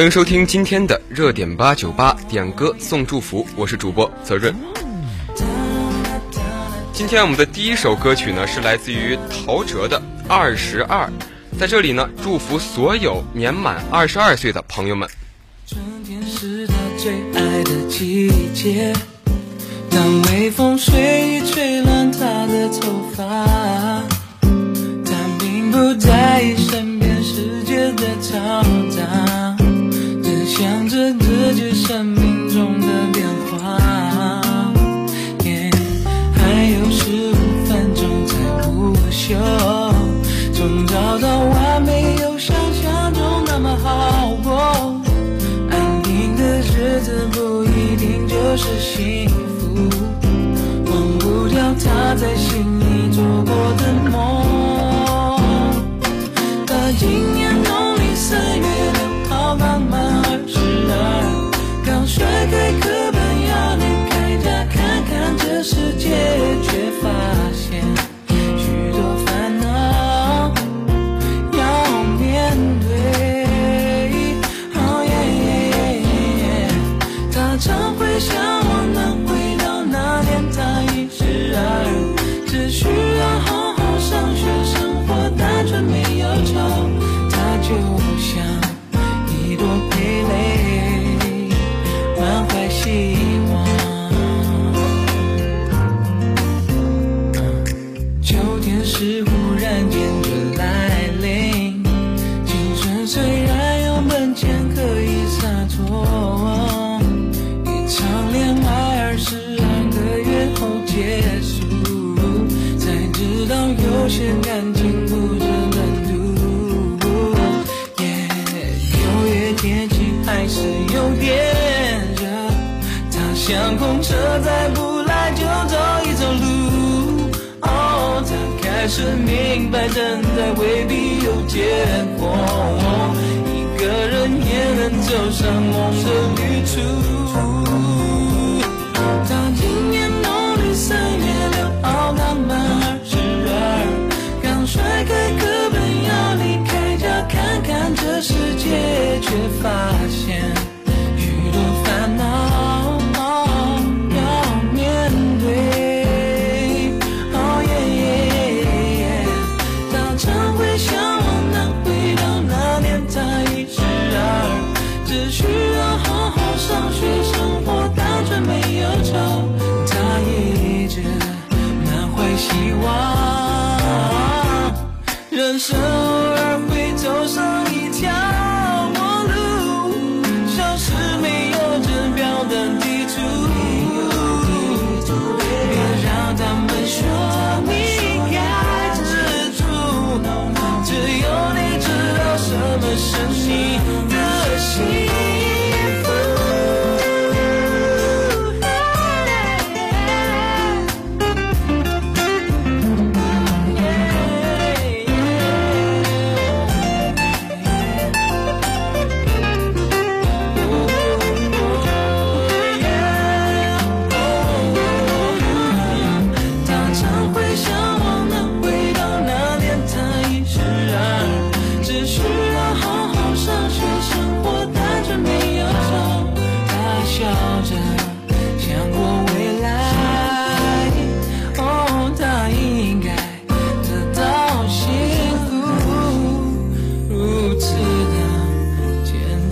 欢迎收听今天的热点八九八点歌送祝福，我是主播泽润。今天我们的第一首歌曲呢是来自于陶喆的《二十二》，在这里呢祝福所有年满二十二岁的朋友们。春天是他最爱的季节，当微风随意吹乱他的头发，幸福，忘不掉他在心里做过的梦。就像一朵蓓蕾，满怀希望。秋天是忽然间就来临，青春虽然有本钱可以洒脱，一场恋爱二十二个月后结束，才知道有些感情有点热，他想公车再不来就走一走路。哦，他开始明白，等待未必有结果。一个人也能走上梦的旅途。他今年农历三月六号刚满二十二，刚甩开课本要离开家看看这世界，却发现生。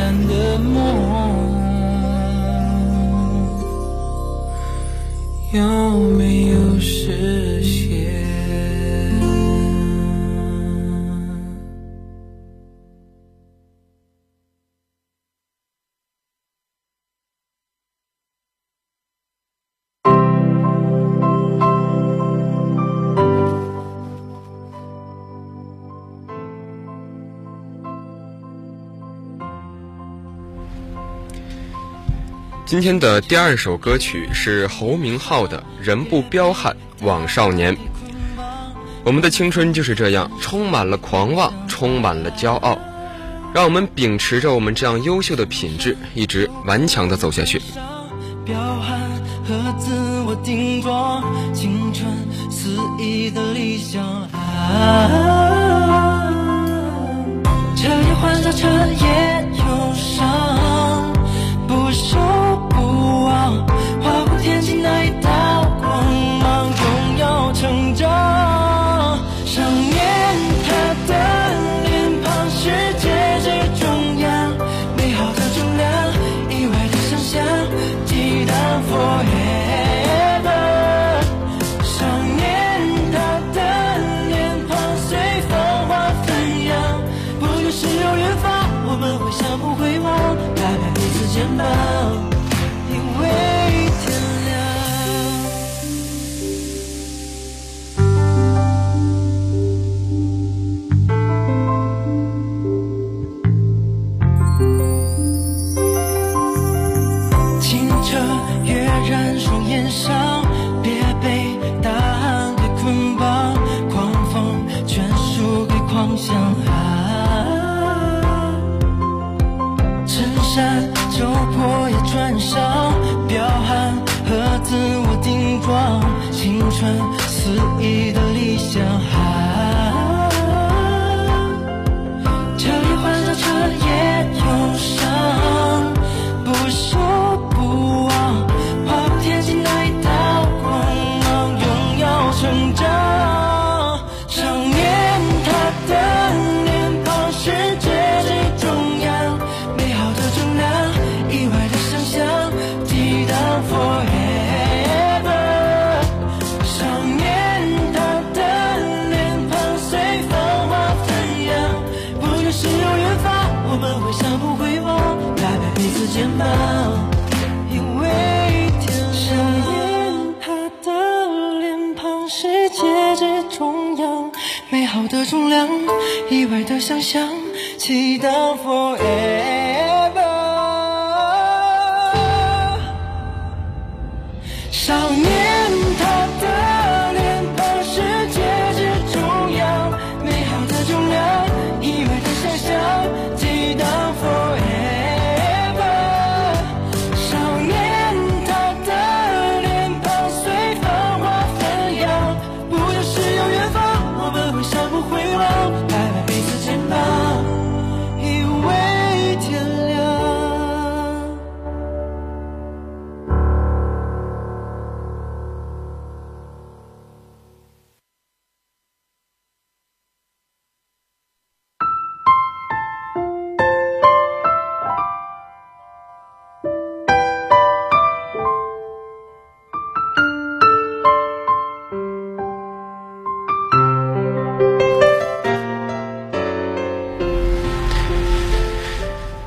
简单的梦。有没有实今天的第二首歌曲是侯明昊的《人不彪悍枉少年》。我们的青春就是这样，充满了狂妄，充满了骄傲。让我们秉持着我们这样优秀的品质，一直顽强地走下去。彪悍和自我顶撞，青春肆意的理想。啊，彻夜换上彻夜忧伤。收不忘，划过天际那一道光芒，终要成长。想念他的脸庞，世界最中央，美好的重量，意外的想象，激荡 forever。想念他的脸庞，随风花纷扬，不就是有远方，我们会相互。重量，意外的想象，祈祷 forever。少年。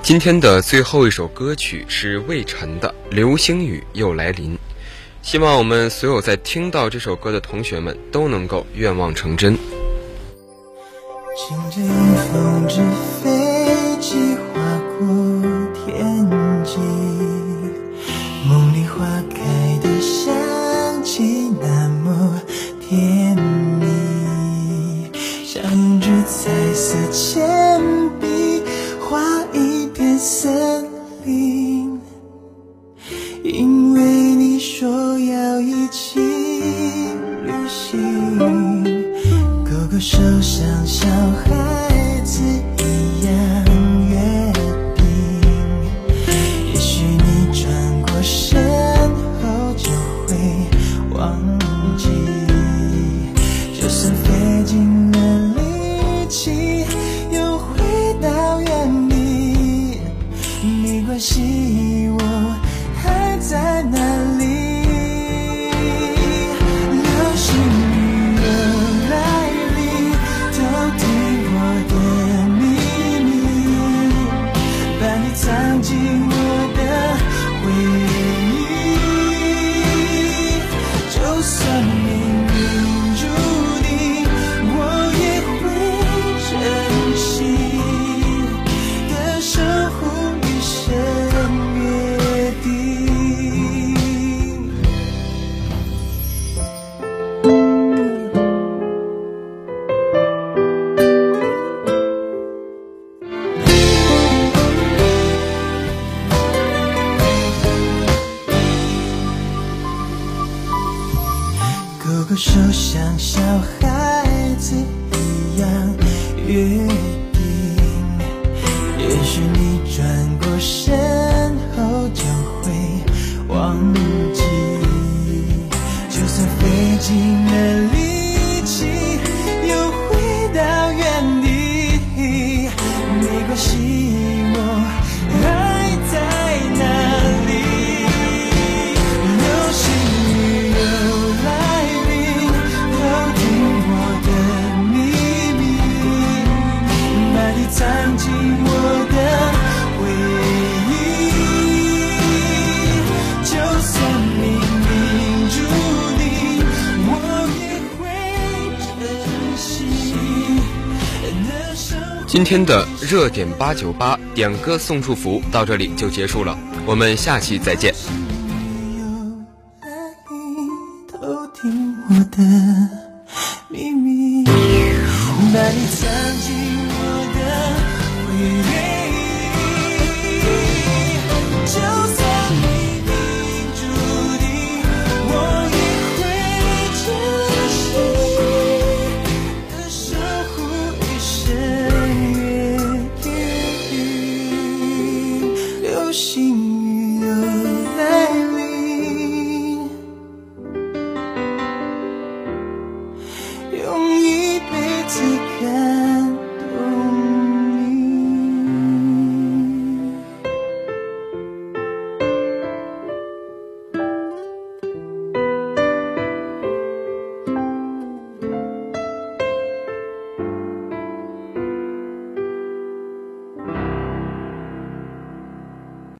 今天的最后一首歌曲是魏晨的《流星雨又来临》，希望我们所有在听到这首歌的同学们都能够愿望成真。乘着风纸飞机划过天际，梦里花开的香气那么甜蜜，像支彩色约定。也许你转过身后就会忘记就算费尽了力今天的热点八九八点歌送祝福到这里就结束了，我们下期再见。听我的秘密，把你藏进我的回忆。